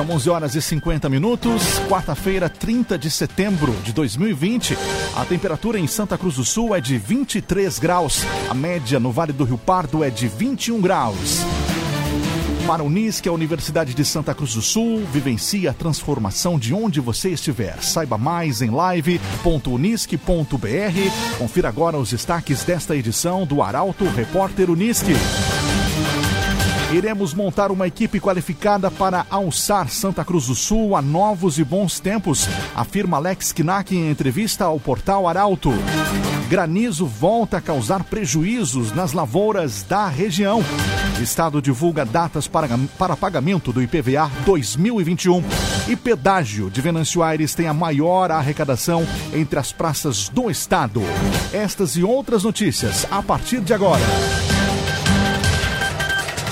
São 11 horas e 50 minutos, quarta-feira, 30 de setembro de 2020. A temperatura em Santa Cruz do Sul é de 23 graus. A média no Vale do Rio Pardo é de 21 graus. Para a Unisc, a Universidade de Santa Cruz do Sul vivencia a transformação de onde você estiver. Saiba mais em live.unisc.br. Confira agora os destaques desta edição do Arauto Repórter Unisc. Iremos montar uma equipe qualificada para alçar Santa Cruz do Sul a novos e bons tempos, afirma Alex Knack em entrevista ao portal Arauto. Granizo volta a causar prejuízos nas lavouras da região. Estado divulga datas para, para pagamento do IPVA 2021. E pedágio de Venâncio Aires tem a maior arrecadação entre as praças do estado. Estas e outras notícias a partir de agora.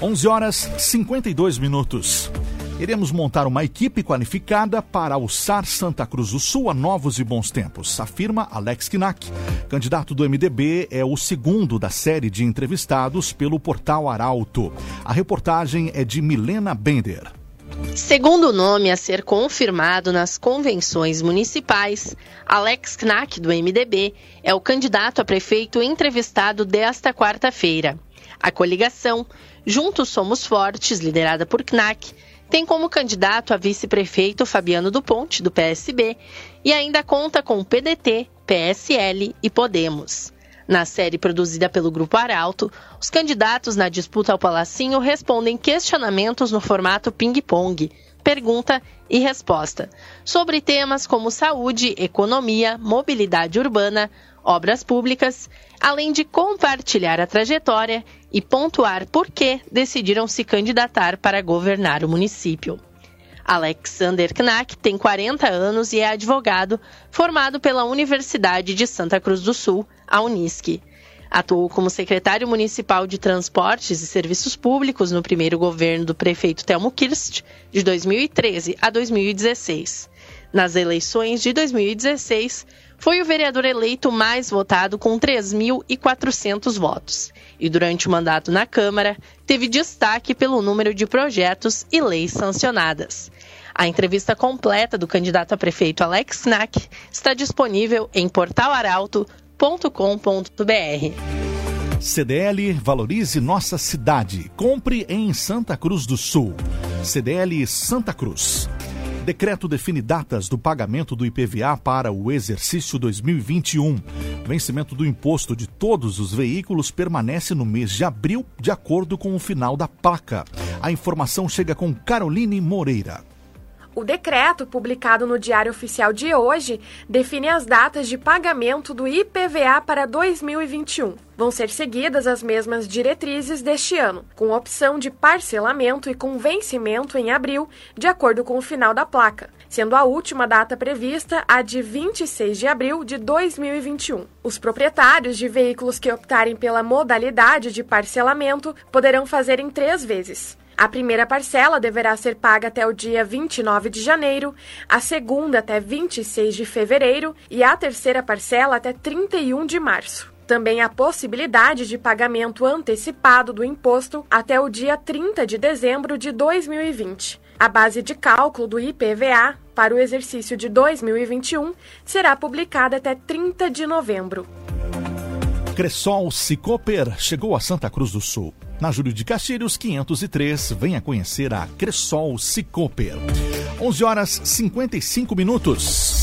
11 horas 52 minutos. Iremos montar uma equipe qualificada para alçar Santa Cruz do Sul a novos e bons tempos, afirma Alex Knack. Candidato do MDB é o segundo da série de entrevistados pelo portal Arauto. A reportagem é de Milena Bender. Segundo o nome a ser confirmado nas convenções municipais, Alex Knack, do MDB, é o candidato a prefeito entrevistado desta quarta-feira. A coligação Juntos Somos Fortes, liderada por Knack, tem como candidato a vice-prefeito Fabiano do Ponte, do PSB, e ainda conta com PDT, PSL e Podemos. Na série produzida pelo Grupo Arauto, os candidatos na disputa ao Palacinho respondem questionamentos no formato ping-pong, pergunta e resposta, sobre temas como saúde, economia, mobilidade urbana, obras públicas, além de compartilhar a trajetória e pontuar por que decidiram se candidatar para governar o município. Alexander Knack tem 40 anos e é advogado, formado pela Universidade de Santa Cruz do Sul, a Unisc. Atuou como secretário municipal de Transportes e Serviços Públicos no primeiro governo do prefeito Telmo Kirst, de 2013 a 2016. Nas eleições de 2016, foi o vereador eleito mais votado com 3.400 votos. E durante o mandato na Câmara, teve destaque pelo número de projetos e leis sancionadas. A entrevista completa do candidato a prefeito Alex Knack está disponível em portalaralto.com.br. CDL valorize nossa cidade. Compre em Santa Cruz do Sul. CDL Santa Cruz. Decreto define datas do pagamento do IPVA para o exercício 2021. Vencimento do imposto de todos os veículos permanece no mês de abril, de acordo com o final da placa. A informação chega com Caroline Moreira. O decreto, publicado no Diário Oficial de hoje, define as datas de pagamento do IPVA para 2021. Vão ser seguidas as mesmas diretrizes deste ano, com opção de parcelamento e com vencimento em abril, de acordo com o final da placa, sendo a última data prevista a de 26 de abril de 2021. Os proprietários de veículos que optarem pela modalidade de parcelamento poderão fazer em três vezes. A primeira parcela deverá ser paga até o dia 29 de janeiro, a segunda até 26 de fevereiro e a terceira parcela até 31 de março. Também há possibilidade de pagamento antecipado do imposto até o dia 30 de dezembro de 2020. A base de cálculo do IPVA para o exercício de 2021 será publicada até 30 de novembro. Cressol Cicoper chegou a Santa Cruz do Sul. Na Júlio de Castilhos, 503, venha conhecer a Cressol Cicoper. 11 horas 55 minutos.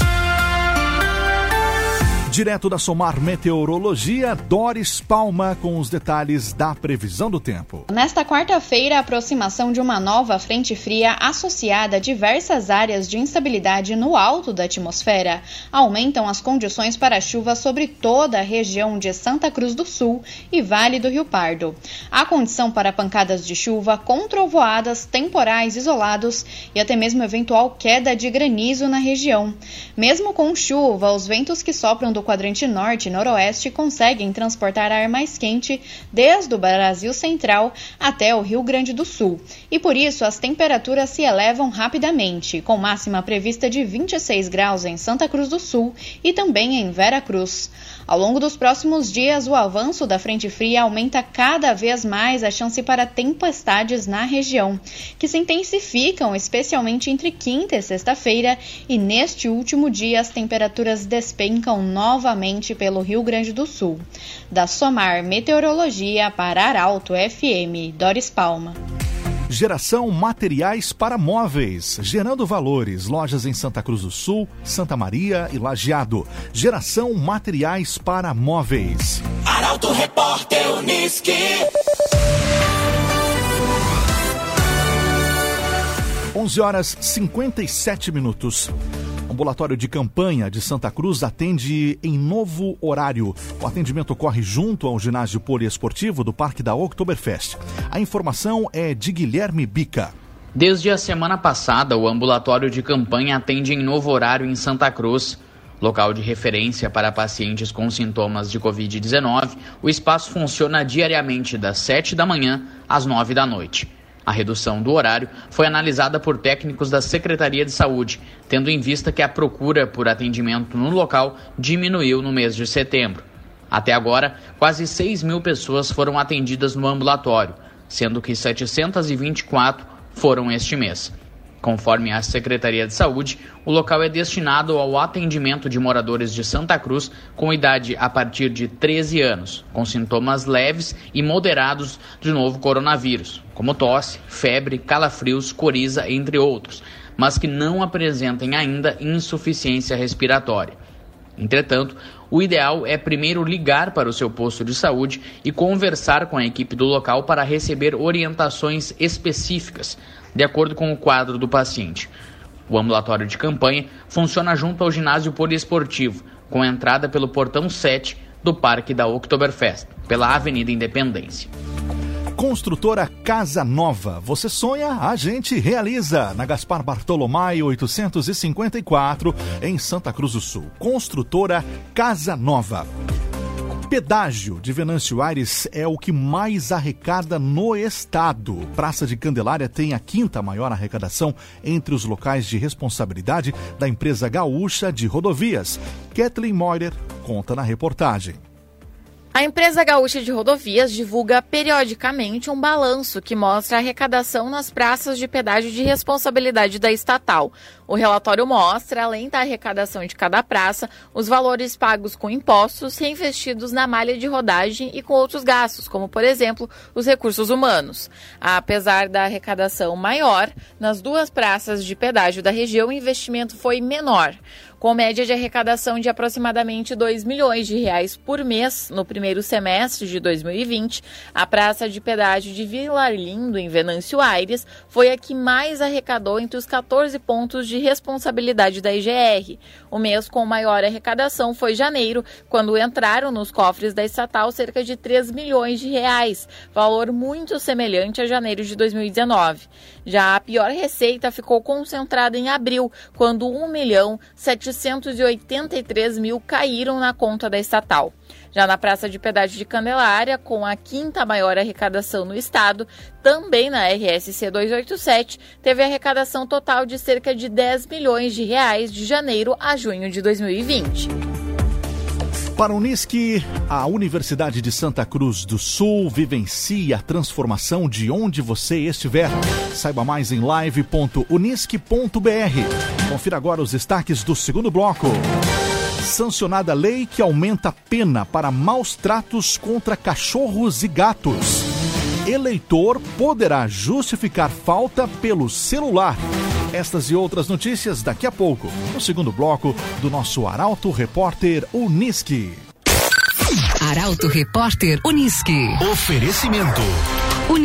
Direto da Somar Meteorologia, Doris Palma com os detalhes da previsão do tempo. Nesta quarta-feira, a aproximação de uma nova frente fria associada a diversas áreas de instabilidade no alto da atmosfera aumentam as condições para chuva sobre toda a região de Santa Cruz do Sul e Vale do Rio Pardo. Há condição para pancadas de chuva com trovoadas, temporais isolados e até mesmo eventual queda de granizo na região. Mesmo com chuva, os ventos que sopram do quadrante norte e noroeste conseguem transportar ar mais quente desde o Brasil Central até o Rio Grande do Sul. E por isso as temperaturas se elevam rapidamente, com máxima prevista de 26 graus em Santa Cruz do Sul e também em Vera Cruz. Ao longo dos próximos dias, o avanço da frente fria aumenta cada vez mais a chance para tempestades na região, que se intensificam especialmente entre quinta e sexta-feira, e neste último dia as temperaturas despencam novamente pelo Rio Grande do Sul. Da Somar Meteorologia para Arauto FM, Doris Palma. Geração Materiais para Móveis, gerando valores. Lojas em Santa Cruz do Sul, Santa Maria e Lajeado. Geração Materiais para Móveis. Arauto Repórter Uniski. Onze horas 57 minutos. Ambulatório de campanha de Santa Cruz atende em novo horário. O atendimento ocorre junto ao ginásio poliesportivo do Parque da Oktoberfest. A informação é de Guilherme Bica. Desde a semana passada, o ambulatório de campanha atende em novo horário em Santa Cruz. Local de referência para pacientes com sintomas de Covid-19, o espaço funciona diariamente das 7 da manhã às 9 da noite. A redução do horário foi analisada por técnicos da Secretaria de Saúde, tendo em vista que a procura por atendimento no local diminuiu no mês de setembro. Até agora, quase 6 mil pessoas foram atendidas no ambulatório, sendo que 724 foram este mês. Conforme a Secretaria de Saúde, o local é destinado ao atendimento de moradores de Santa Cruz com idade a partir de 13 anos, com sintomas leves e moderados de novo coronavírus, como tosse, febre, calafrios, coriza, entre outros, mas que não apresentem ainda insuficiência respiratória. Entretanto, o ideal é primeiro ligar para o seu posto de saúde e conversar com a equipe do local para receber orientações específicas de acordo com o quadro do paciente. O ambulatório de campanha funciona junto ao ginásio poliesportivo, com entrada pelo portão 7 do Parque da Oktoberfest, pela Avenida Independência. Construtora Casa Nova. Você sonha, a gente realiza. Na Gaspar Bartolomai 854, em Santa Cruz do Sul. Construtora Casa Nova. Pedágio de Venâncio Aires é o que mais arrecada no estado. Praça de Candelária tem a quinta maior arrecadação entre os locais de responsabilidade da empresa gaúcha de rodovias. Kathleen Moyer conta na reportagem. A empresa gaúcha de rodovias divulga periodicamente um balanço que mostra a arrecadação nas praças de pedágio de responsabilidade da estatal. O relatório mostra, além da arrecadação de cada praça, os valores pagos com impostos reinvestidos na malha de rodagem e com outros gastos, como, por exemplo, os recursos humanos. Apesar da arrecadação maior, nas duas praças de pedágio da região, o investimento foi menor com média de arrecadação de aproximadamente 2 milhões de reais por mês no primeiro semestre de 2020, a praça de pedágio de Vila Lindo, em Venâncio Aires, foi a que mais arrecadou entre os 14 pontos de responsabilidade da IGR. O mês com maior arrecadação foi janeiro, quando entraram nos cofres da estatal cerca de 3 milhões de reais, valor muito semelhante a janeiro de 2019. Já a pior receita ficou concentrada em abril, quando 1 milhão 783 mil caíram na conta da estatal. Já na Praça de Pedágio de Candelária, com a quinta maior arrecadação no estado, também na RSC 287, teve arrecadação total de cerca de 10 milhões de reais de janeiro a junho de 2020. Para a Unisque, a Universidade de Santa Cruz do Sul vivencia a transformação de onde você estiver. Saiba mais em live.unisque.br. Confira agora os destaques do segundo bloco. Sancionada lei que aumenta a pena para maus tratos contra cachorros e gatos. Eleitor poderá justificar falta pelo celular. Estas e outras notícias daqui a pouco, no segundo bloco do nosso Arauto Repórter Uniski. Arauto Repórter Uniski. Oferecimento. Unisque.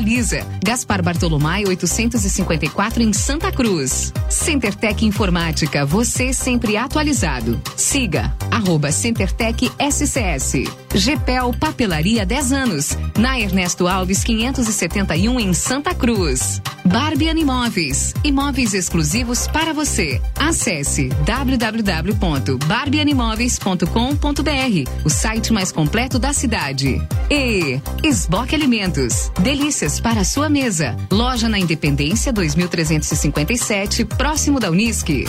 Gaspar Bartolomai 854 em Santa Cruz. CenterTech Informática. Você sempre atualizado. Siga arroba CenterTech SCS. GPEL Papelaria 10 anos. Na Ernesto Alves 571 em Santa Cruz. Barbie Animóveis. Imóveis exclusivos para você. Acesse www.barbieanimóveis.com.br, o site mais completo da cidade. E Esboque Alimentos. Delícias para sua mesa. Loja na Independência 2357, próximo da Unisque.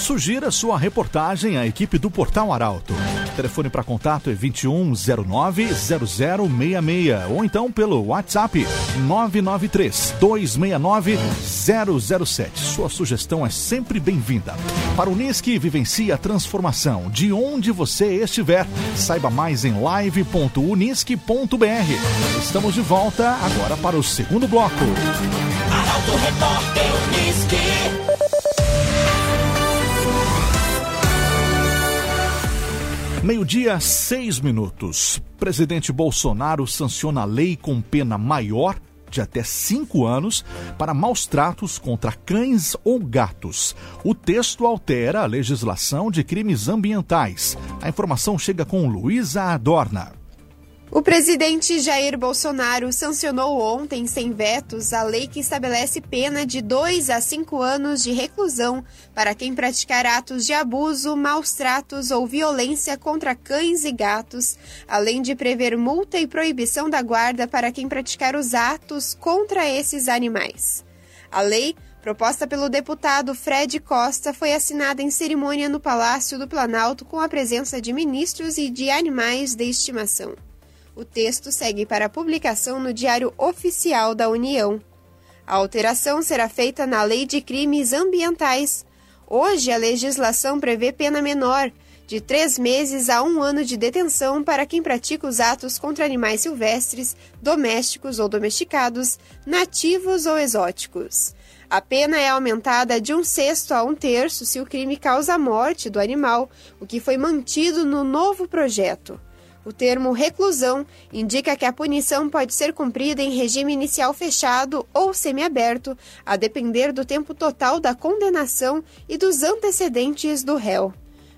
Sugira sua reportagem à equipe do Portal Arauto. Telefone para contato é 2109-0066 ou então pelo WhatsApp 993-269-007. Sua sugestão é sempre bem-vinda. Para o Unisque, vivencie a transformação de onde você estiver. Saiba mais em live.unisque.br. Estamos de volta agora para o segundo bloco. Arauto Repórter. Meio-dia, seis minutos. Presidente Bolsonaro sanciona lei com pena maior de até cinco anos para maus tratos contra cães ou gatos. O texto altera a legislação de crimes ambientais. A informação chega com Luísa Adorna. O presidente Jair Bolsonaro sancionou ontem, sem vetos, a lei que estabelece pena de 2 a 5 anos de reclusão para quem praticar atos de abuso, maus tratos ou violência contra cães e gatos, além de prever multa e proibição da guarda para quem praticar os atos contra esses animais. A lei proposta pelo deputado Fred Costa, foi assinada em cerimônia no Palácio do Planalto com a presença de ministros e de animais de estimação. O texto segue para publicação no Diário Oficial da União. A alteração será feita na Lei de Crimes Ambientais. Hoje, a legislação prevê pena menor, de três meses a um ano de detenção para quem pratica os atos contra animais silvestres, domésticos ou domesticados, nativos ou exóticos. A pena é aumentada de um sexto a um terço se o crime causa a morte do animal, o que foi mantido no novo projeto. O termo reclusão indica que a punição pode ser cumprida em regime inicial fechado ou semiaberto, a depender do tempo total da condenação e dos antecedentes do réu.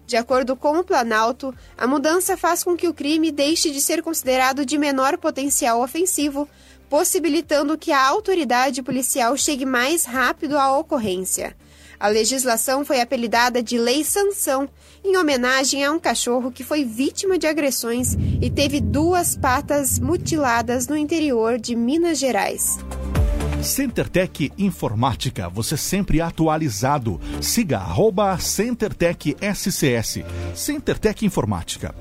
De acordo com o Planalto, a mudança faz com que o crime deixe de ser considerado de menor potencial ofensivo, possibilitando que a autoridade policial chegue mais rápido à ocorrência. A legislação foi apelidada de Lei Sanção, em homenagem a um cachorro que foi vítima de agressões e teve duas patas mutiladas no interior de Minas Gerais. CenterTech Informática, você sempre atualizado. Siga arroba CenterTech SCS. CenterTech Informática.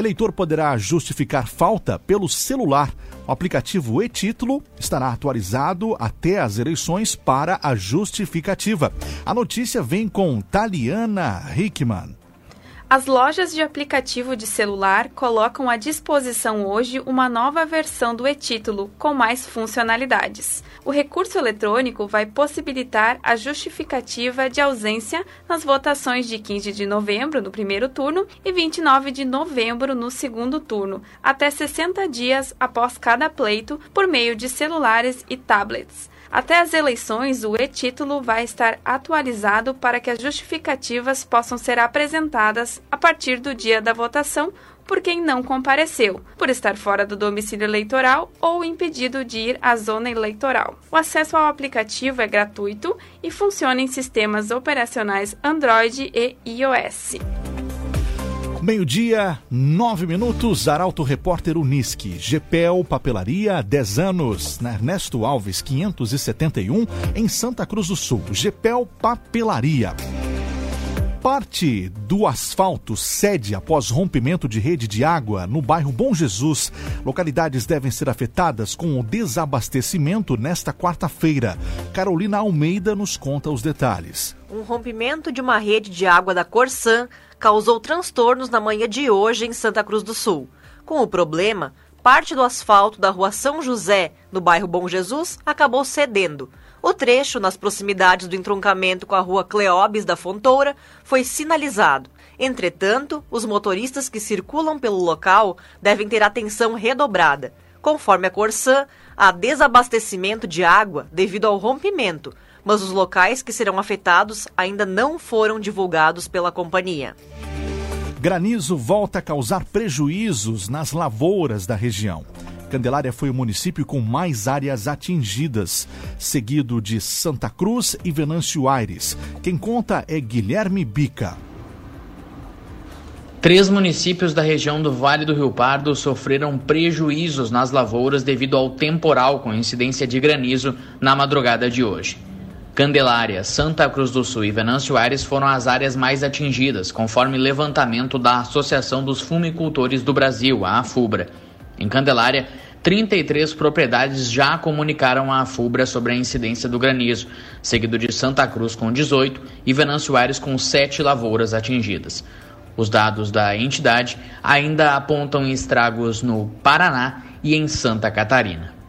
Eleitor poderá justificar falta pelo celular. O aplicativo e-Título estará atualizado até as eleições para a justificativa. A notícia vem com Taliana Hickman. As lojas de aplicativo de celular colocam à disposição hoje uma nova versão do e-título com mais funcionalidades. O recurso eletrônico vai possibilitar a justificativa de ausência nas votações de 15 de novembro no primeiro turno e 29 de novembro no segundo turno, até 60 dias após cada pleito por meio de celulares e tablets. Até as eleições, o e-título vai estar atualizado para que as justificativas possam ser apresentadas a partir do dia da votação por quem não compareceu, por estar fora do domicílio eleitoral ou impedido de ir à zona eleitoral. O acesso ao aplicativo é gratuito e funciona em sistemas operacionais Android e iOS. Meio-dia, nove minutos, Arauto Repórter Unisque, GPEL Papelaria, 10 anos, na Ernesto Alves, 571, em Santa Cruz do Sul. GPEL Papelaria. Parte do asfalto cede após rompimento de rede de água no bairro Bom Jesus. Localidades devem ser afetadas com o desabastecimento nesta quarta-feira. Carolina Almeida nos conta os detalhes. Um rompimento de uma rede de água da Corsan causou transtornos na manhã de hoje em Santa Cruz do Sul. Com o problema, parte do asfalto da rua São José, no bairro Bom Jesus, acabou cedendo. O trecho, nas proximidades do entroncamento com a rua Cleobes da Fontoura, foi sinalizado. Entretanto, os motoristas que circulam pelo local devem ter atenção redobrada. Conforme a Corsã, há desabastecimento de água devido ao rompimento, mas os locais que serão afetados ainda não foram divulgados pela companhia. Granizo volta a causar prejuízos nas lavouras da região. Candelária foi o município com mais áreas atingidas, seguido de Santa Cruz e Venâncio Aires. Quem conta é Guilherme Bica. Três municípios da região do Vale do Rio Pardo sofreram prejuízos nas lavouras devido ao temporal com incidência de granizo na madrugada de hoje. Candelária, Santa Cruz do Sul e Venâncio Aires foram as áreas mais atingidas, conforme levantamento da Associação dos Fumicultores do Brasil, a AFUBRA. Em Candelária, 33 propriedades já comunicaram à AFUBRA sobre a incidência do granizo, seguido de Santa Cruz com 18 e Venâncio Aires com 7 lavouras atingidas. Os dados da entidade ainda apontam estragos no Paraná e em Santa Catarina.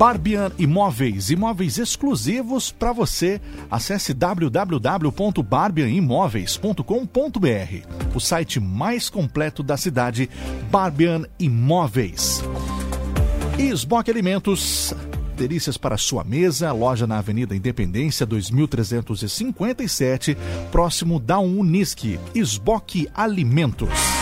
Barbian Imóveis, imóveis exclusivos para você. Acesse www.barbianimóveis.com.br, o site mais completo da cidade, Barbian Imóveis. E Esboque Alimentos, delícias para sua mesa, loja na Avenida Independência 2357, próximo da Unisque. Esboque Alimentos.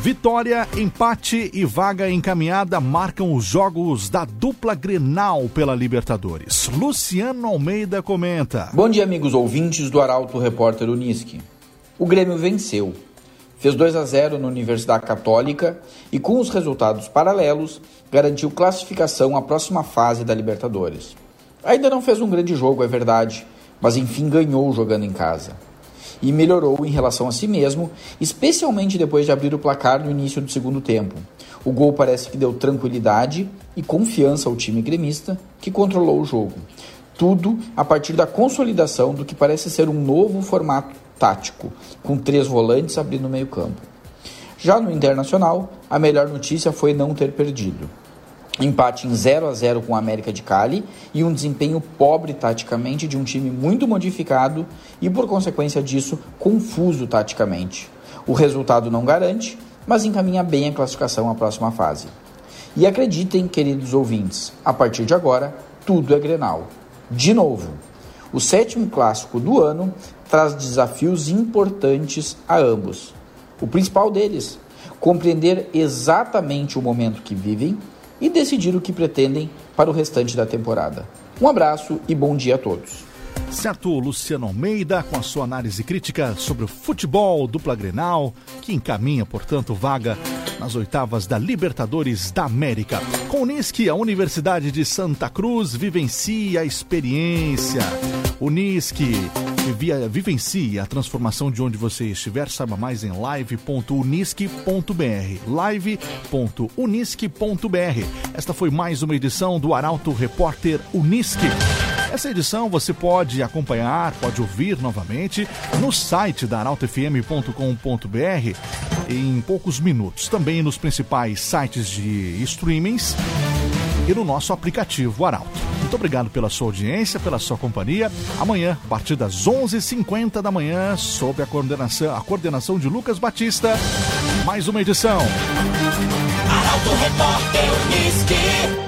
Vitória, empate e vaga encaminhada marcam os jogos da dupla Grenal pela Libertadores. Luciano Almeida comenta. Bom dia, amigos ouvintes do Arauto Repórter Unisque. O Grêmio venceu. Fez 2 a 0 na Universidade Católica e, com os resultados paralelos, garantiu classificação à próxima fase da Libertadores. Ainda não fez um grande jogo, é verdade, mas enfim ganhou jogando em casa e melhorou em relação a si mesmo, especialmente depois de abrir o placar no início do segundo tempo. O gol parece que deu tranquilidade e confiança ao time gremista, que controlou o jogo. Tudo a partir da consolidação do que parece ser um novo formato tático, com três volantes abrindo o meio-campo. Já no Internacional, a melhor notícia foi não ter perdido empate em 0 a 0 com a América de Cali e um desempenho pobre taticamente de um time muito modificado e, por consequência disso, confuso taticamente. O resultado não garante, mas encaminha bem a classificação à próxima fase. E acreditem, queridos ouvintes, a partir de agora, tudo é Grenal. De novo, o sétimo clássico do ano traz desafios importantes a ambos. O principal deles, compreender exatamente o momento que vivem e decidir o que pretendem para o restante da temporada. Um abraço e bom dia a todos. Certo, Luciano Almeida, com a sua análise crítica sobre o futebol dupla Grenal, que encaminha, portanto, vaga nas oitavas da Libertadores da América. Com Unisque, a Universidade de Santa Cruz vivencia a experiência. Unisque via, vivencie a transformação de onde você estiver. Saiba mais em live.unisque.br. live.unisque.br. Esta foi mais uma edição do Arauto Repórter Unisque. Essa edição você pode acompanhar, pode ouvir novamente no site da arautofm.com.br em poucos minutos. Também nos principais sites de streamings e no nosso aplicativo Arauto. Muito obrigado pela sua audiência, pela sua companhia. Amanhã, a partir das 11h50 da manhã, sob a coordenação, a coordenação de Lucas Batista, mais uma edição. Arauto Repórter